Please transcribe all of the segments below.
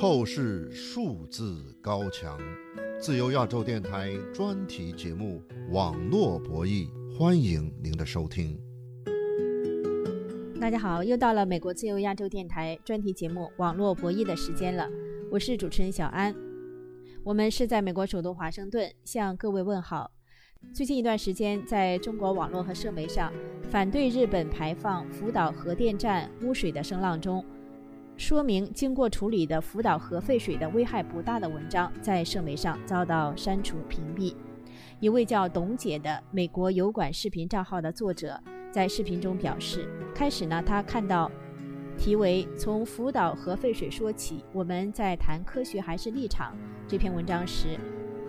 透视数字高墙，自由亚洲电台专题节目《网络博弈》，欢迎您的收听。大家好，又到了美国自由亚洲电台专题节目《网络博弈》的时间了，我是主持人小安。我们是在美国首都华盛顿向各位问好。最近一段时间，在中国网络和社媒上，反对日本排放福岛核电站污水的声浪中，说明经过处理的福岛核废水的危害不大的文章，在社媒上遭到删除屏蔽。一位叫董姐的美国油管视频账号的作者在视频中表示，开始呢，他看到题为“从福岛核废水说起，我们在谈科学还是立场”这篇文章时。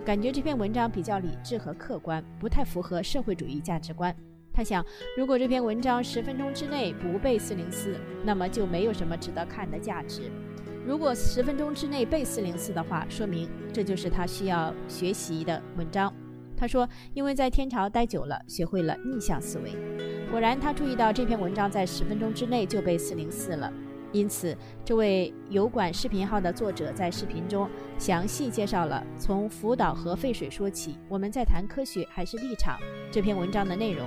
感觉这篇文章比较理智和客观，不太符合社会主义价值观。他想，如果这篇文章十分钟之内不被404，那么就没有什么值得看的价值；如果十分钟之内被404的话，说明这就是他需要学习的文章。他说，因为在天朝待久了，学会了逆向思维。果然，他注意到这篇文章在十分钟之内就被404了。因此，这位油管视频号的作者在视频中详细介绍了从福岛核废水说起，我们在谈科学还是立场这篇文章的内容。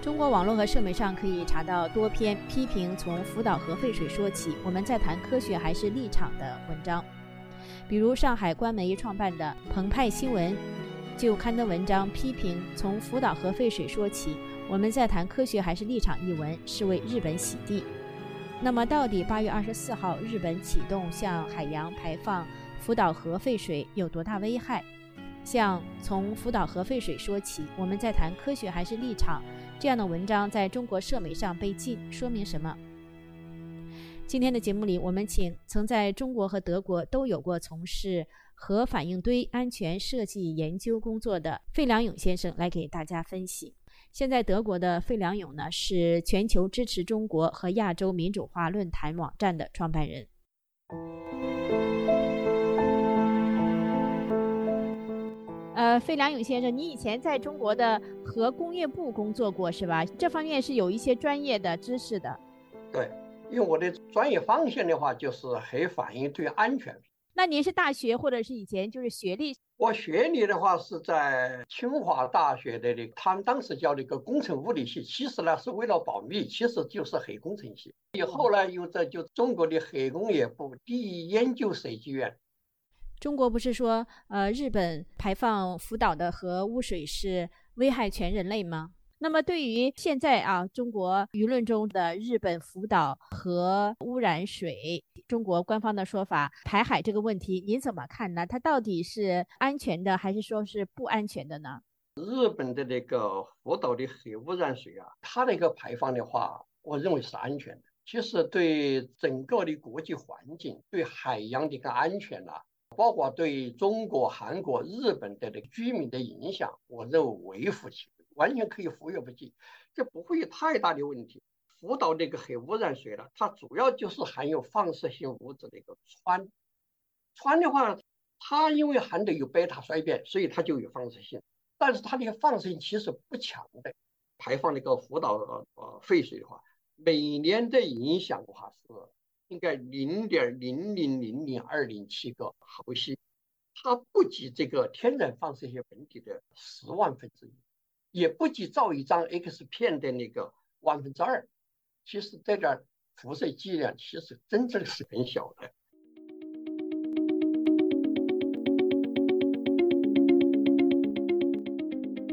中国网络和社媒上可以查到多篇批评从福岛核废水说起，我们在谈科学还是立场的文章。比如，上海官媒创办的澎湃新闻就刊登文章批评从福岛核废水说起，我们在谈科学还是立场一文是为日本洗地。那么，到底八月二十四号日本启动向海洋排放福岛核废水有多大危害？像从福岛核废水说起，我们在谈科学还是立场这样的文章，在中国社媒上被禁，说明什么？今天的节目里，我们请曾在中国和德国都有过从事核反应堆安全设计研究工作的费良勇先生来给大家分析。现在，德国的费良勇呢是全球支持中国和亚洲民主化论坛网站的创办人。呃，费良勇先生，你以前在中国的核工业部工作过是吧？这方面是有一些专业的知识的。对，因为我的专业方向的话就是核反应堆安全。那您是大学或者是以前就是学历？我学历的话是在清华大学的，他们当时叫那个工程物理系，其实呢是为了保密，其实就是核工程系。以后呢又在就中国的核工业部第一研究设计院。中国不是说呃日本排放福岛的核污水是危害全人类吗？那么，对于现在啊，中国舆论中的日本福岛核污染水，中国官方的说法排海这个问题，您怎么看呢？它到底是安全的，还是说是不安全的呢？日本的那个福岛的核污染水啊，它那个排放的话，我认为是安全的。其实对整个的国际环境、对海洋的一个安全啊，包括对中国、韩国、日本的那个居民的影响，我认为微乎其微。完全可以忽略不计，这不会有太大的问题。福岛那个核污染水呢，它主要就是含有放射性物质的一个氚。氚的话，它因为含的有贝塔衰变，所以它就有放射性。但是它的放射性其实不强的。排放那个福岛呃呃废水的话，每年的影响的话是应该零点零零零零二零七个毫西，它不及这个天然放射性本体的十万分之一。也不及照一张 X 片的那个万分之二，其实这点辐射剂量其实真正是很小的。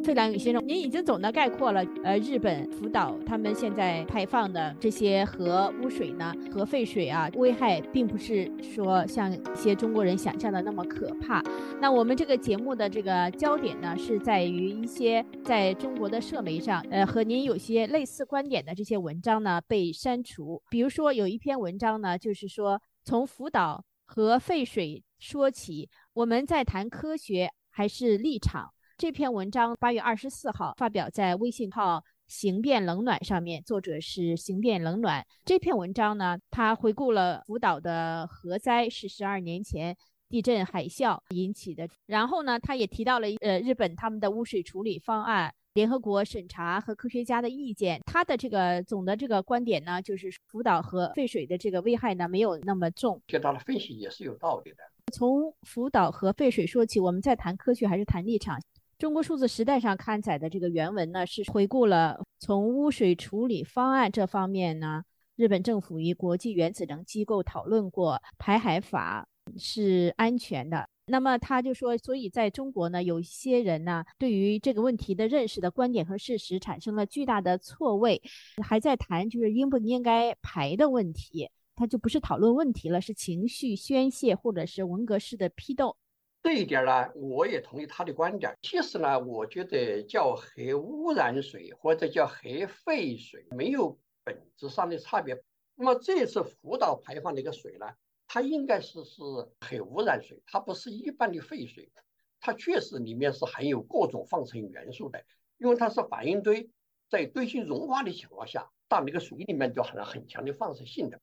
费良宇先生，您已经总的概括了，呃，日本福岛他们现在排放的这些核污水呢，核废水啊，危害并不是说像一些中国人想象的那么可怕。那我们这个节目的这个焦点呢，是在于一些在中国的社媒上，呃，和您有些类似观点的这些文章呢被删除。比如说有一篇文章呢，就是说从福岛核废水说起，我们在谈科学还是立场？这篇文章八月二十四号发表在微信号“行变冷暖”上面，作者是行变冷暖。这篇文章呢，他回顾了福岛的核灾是十二年前地震海啸引起的，然后呢，他也提到了呃日本他们的污水处理方案联合国审查和科学家的意见，他的这个总的这个观点呢，就是福岛核废水的这个危害呢没有那么重。对他的分析也是有道理的。从福岛核废水说起，我们在谈科学还是谈立场？中国数字时代上刊载的这个原文呢，是回顾了从污水处理方案这方面呢，日本政府与国际原子能机构讨论过排海法是安全的。那么他就说，所以在中国呢，有一些人呢，对于这个问题的认识的观点和事实产生了巨大的错位，还在谈就是应不应该排的问题，他就不是讨论问题了，是情绪宣泄或者是文革式的批斗。这一点呢，我也同意他的观点。其实呢，我觉得叫核污染水或者叫核废水没有本质上的差别。那么这次福岛排放的一个水呢？它应该是是核污染水，它不是一般的废水，它确实里面是含有各种放射性元素的，因为它是反应堆在堆芯融化的情况下，到那个水里面就含了很强的放射性的。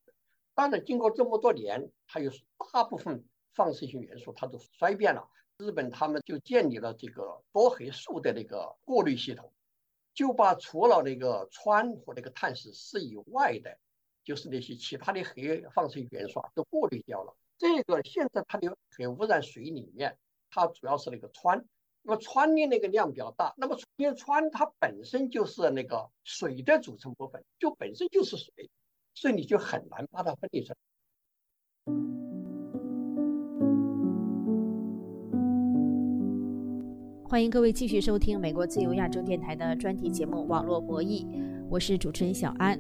当然，经过这么多年，它有大部分放射性元素它都衰变了。日本他们就建立了这个多核素的那个过滤系统，就把除了那个氚和那个碳十四以外的。就是那些其他的核放射元素啊，都过滤掉了。这个现在它的核污染水里面，它主要是那个氚。那么氚的那个量比较大，那么因为氚它本身就是那个水的组成部分，就本身就是水，所以你就很难把它分离出来。欢迎各位继续收听美国自由亚洲电台的专题节目《网络博弈》，我是主持人小安。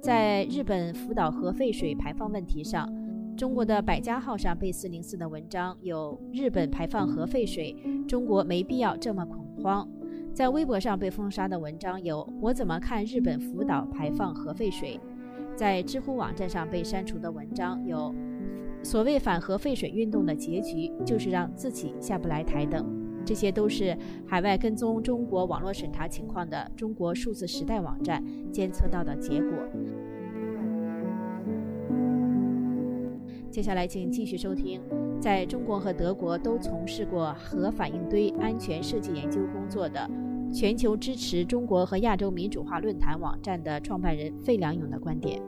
在日本福岛核废水排放问题上，中国的百家号上被四零四的文章有“日本排放核废水，中国没必要这么恐慌”。在微博上被封杀的文章有“我怎么看日本福岛排放核废水”。在知乎网站上被删除的文章有“所谓反核废水运动的结局就是让自己下不来台”等。这些都是海外跟踪中国网络审查情况的中国数字时代网站监测到的结果。接下来，请继续收听，在中国和德国都从事过核反应堆安全设计研究工作的全球支持中国和亚洲民主化论坛网站的创办人费良勇的观点。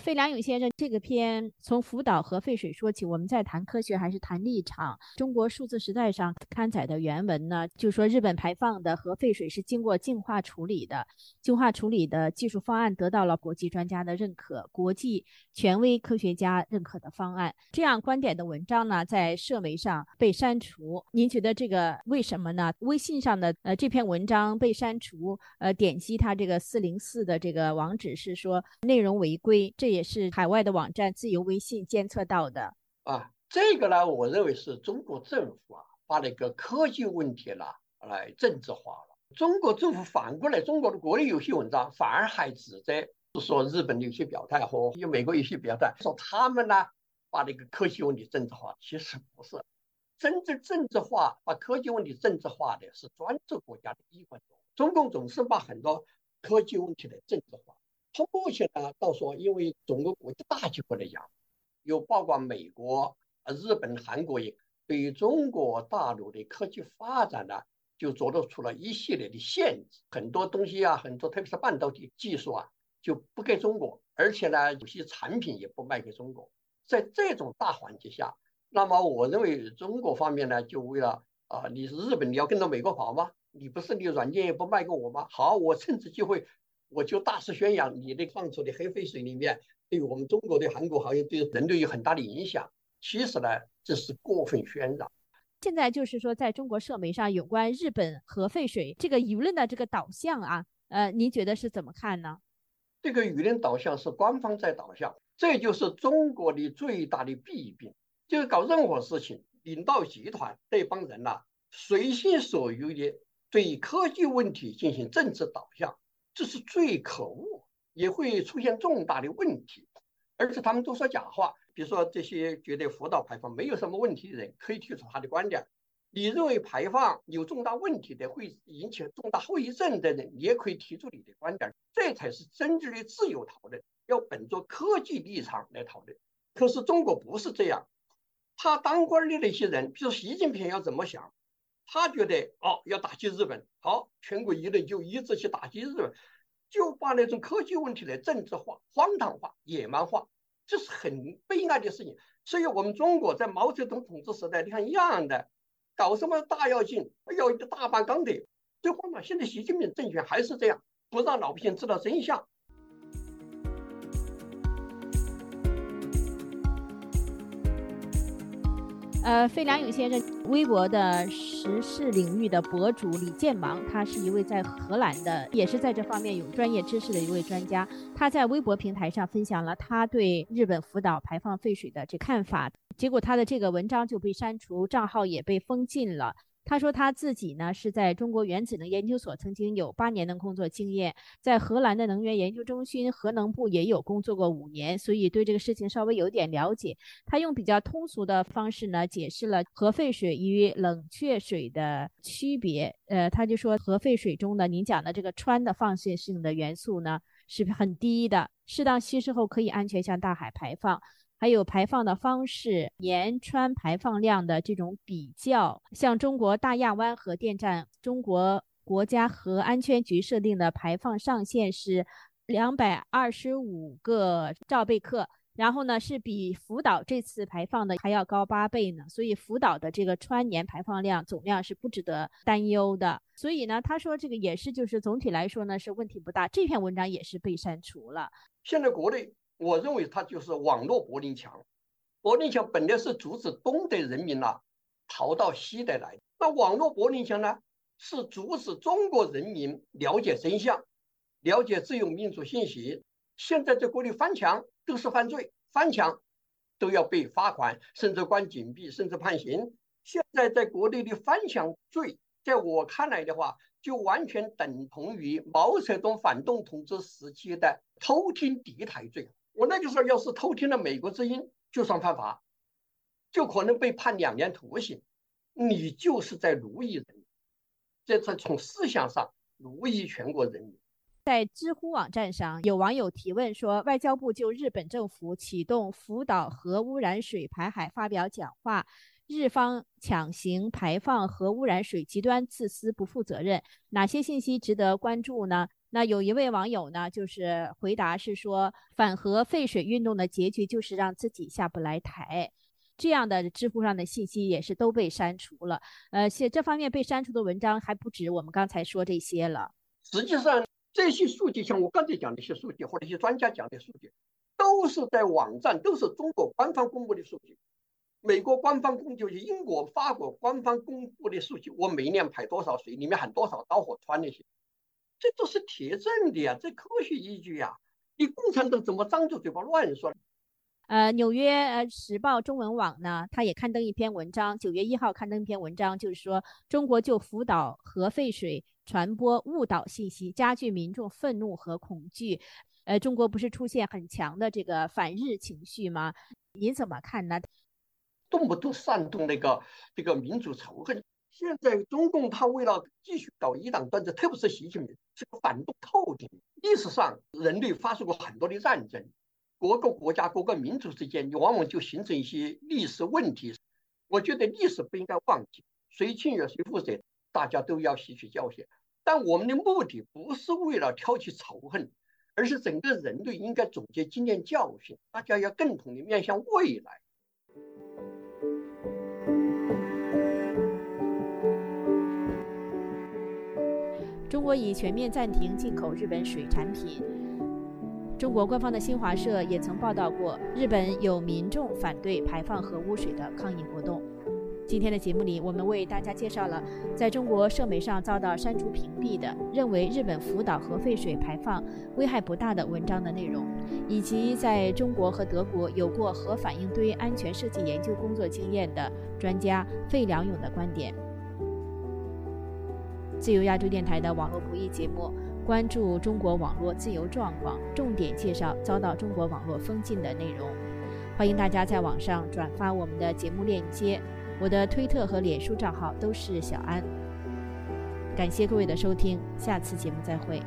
费良勇先生，这个篇从福岛核废水说起，我们在谈科学还是谈立场？中国数字时代上刊载的原文呢，就说日本排放的核废水是经过净化处理的，净化处理的技术方案得到了国际专家的认可，国际权威科学家认可的方案。这样观点的文章呢，在社媒上被删除。您觉得这个为什么呢？微信上的呃这篇文章被删除，呃，点击它这个四零四的这个网址是说内容违规。这也是海外的网站自由微信监测到的啊。这个呢，我认为是中国政府啊，把那个科技问题呢来政治化了。中国政府反过来，中国的国内有些文章反而还指责说日本的有些表态和有美国有些表态，说他们呢把那个科技问题政治化。其实不是，真正政治化把科技问题政治化的是专制国家的机关。中共总是把很多科技问题的政治化。从目前呢，到说，因为整个国际大局来讲，有包括美国、日本、韩国也对于中国大陆的科技发展呢，就做得出了一系列的限制。很多东西啊，很多特别是半导体技术啊，就不给中国，而且呢，有些产品也不卖给中国。在这种大环境下，那么我认为中国方面呢，就为了啊，你是日本，你要跟着美国跑吗？你不是你软件也不卖给我吗？好，我趁此机会。我就大肆宣扬你的放出的核废水里面，对我们中国的韩国行业对人类有很大的影响。其实呢，这是过分渲染。现在就是说，在中国社媒上有关日本核废水这个舆论的这个导向啊，呃，您觉得是怎么看呢？这个舆论导向是官方在导向，这就是中国的最大的弊病。就是搞任何事情，领导集团这帮人呐，随心所欲的对科技问题进行政治导向。这是最可恶，也会出现重大的问题，而且他们都说假话。比如说，这些觉得福岛排放没有什么问题的人，可以提出他的观点。你认为排放有重大问题的，会引起重大后遗症的人，你也可以提出你的观点，这才是真正的自由讨论，要本着科技立场来讨论。可是中国不是这样，他当官的那些人，比如习近平要怎么想？他觉得哦，要打击日本，好，全国舆论就一致去打击日本，就把那种科技问题来政治化、荒唐化、野蛮化，这是很悲哀的事情。所以，我们中国在毛泽东统治时代，你看一样的。搞什么大跃进？要一个大办钢铁，最后嘛，现在习近平政权还是这样，不让老百姓知道真相。呃，费良勇先生，微博的时事领域的博主李建芒，他是一位在荷兰的，也是在这方面有专业知识的一位专家。他在微博平台上分享了他对日本福岛排放废水的这看法，结果他的这个文章就被删除，账号也被封禁了。他说他自己呢是在中国原子能研究所曾经有八年的工作经验，在荷兰的能源研究中心核能部也有工作过五年，所以对这个事情稍微有点了解。他用比较通俗的方式呢解释了核废水与冷却水的区别。呃，他就说核废水中呢，您讲的这个氚的放射性的元素呢是很低的，适当稀释后可以安全向大海排放。还有排放的方式，盐川排放量的这种比较，像中国大亚湾核电站，中国国家核安全局设定的排放上限是两百二十五个兆贝克，然后呢是比福岛这次排放的还要高八倍呢，所以福岛的这个川盐排放量总量是不值得担忧的。所以呢，他说这个也是，就是总体来说呢是问题不大。这篇文章也是被删除了。现在国内。我认为它就是网络柏林墙。柏林墙本来是阻止东德人民呐逃到西德来，那网络柏林墙呢是阻止中国人民了解真相、了解自由民主信息。现在在国内翻墙都是犯罪，翻墙都要被罚款，甚至关禁闭，甚至判刑。现在在国内的翻墙罪，在我看来的话，就完全等同于毛泽东反动统治时期的偷听敌台罪。我那个时候要是偷听了美国之音，就算犯法，就可能被判两年徒刑。你就是在奴役人民，这是从思想上奴役全国人民。在知乎网站上，有网友提问说，外交部就日本政府启动福岛核污染水排海发表讲话，日方强行排放核污染水，极端自私、不负责任，哪些信息值得关注呢？那有一位网友呢，就是回答是说，反核废水运动的结局就是让自己下不来台，这样的知乎上的信息也是都被删除了。呃，写这方面被删除的文章还不止我们刚才说这些了。实际上，这些数据像我刚才讲的一些数据，或者一些专家讲的数据，都是在网站，都是中国官方公布的数据，美国官方公布的，英国、法国官方公布的数据，我每年排多少水，里面含多少导火氚那些。这都是铁证的呀，这科学依据呀！你共产党怎么张着嘴巴乱说？呃，纽约呃时报中文网呢，他也刊登一篇文章，九月一号刊登一篇文章，就是说中国就福岛核废水传播误导信息，加剧民众愤怒和恐惧。呃，中国不是出现很强的这个反日情绪吗？您怎么看呢？动不动煽动那个这个民族仇恨。现在中共他为了继续搞一党专制，特别是习近平，是个反动透顶。历史上人类发生过很多的战争，各个国家、各个民族之间，你往往就形成一些历史问题。我觉得历史不应该忘记，谁侵略谁负责，大家都要吸取教训。但我们的目的不是为了挑起仇恨，而是整个人类应该总结经验教训，大家要共同的面向未来。国已全面暂停进口日本水产品。中国官方的新华社也曾报道过，日本有民众反对排放核污水的抗议活动。今天的节目里，我们为大家介绍了在中国社媒上遭到删除屏蔽的，认为日本福岛核废水排放危害不大的文章的内容，以及在中国和德国有过核反应堆安全设计研究工作经验的专家费良勇的观点。自由亚洲电台的网络博弈节目，关注中国网络自由状况，重点介绍遭到中国网络封禁的内容。欢迎大家在网上转发我们的节目链接。我的推特和脸书账号都是小安。感谢各位的收听，下次节目再会。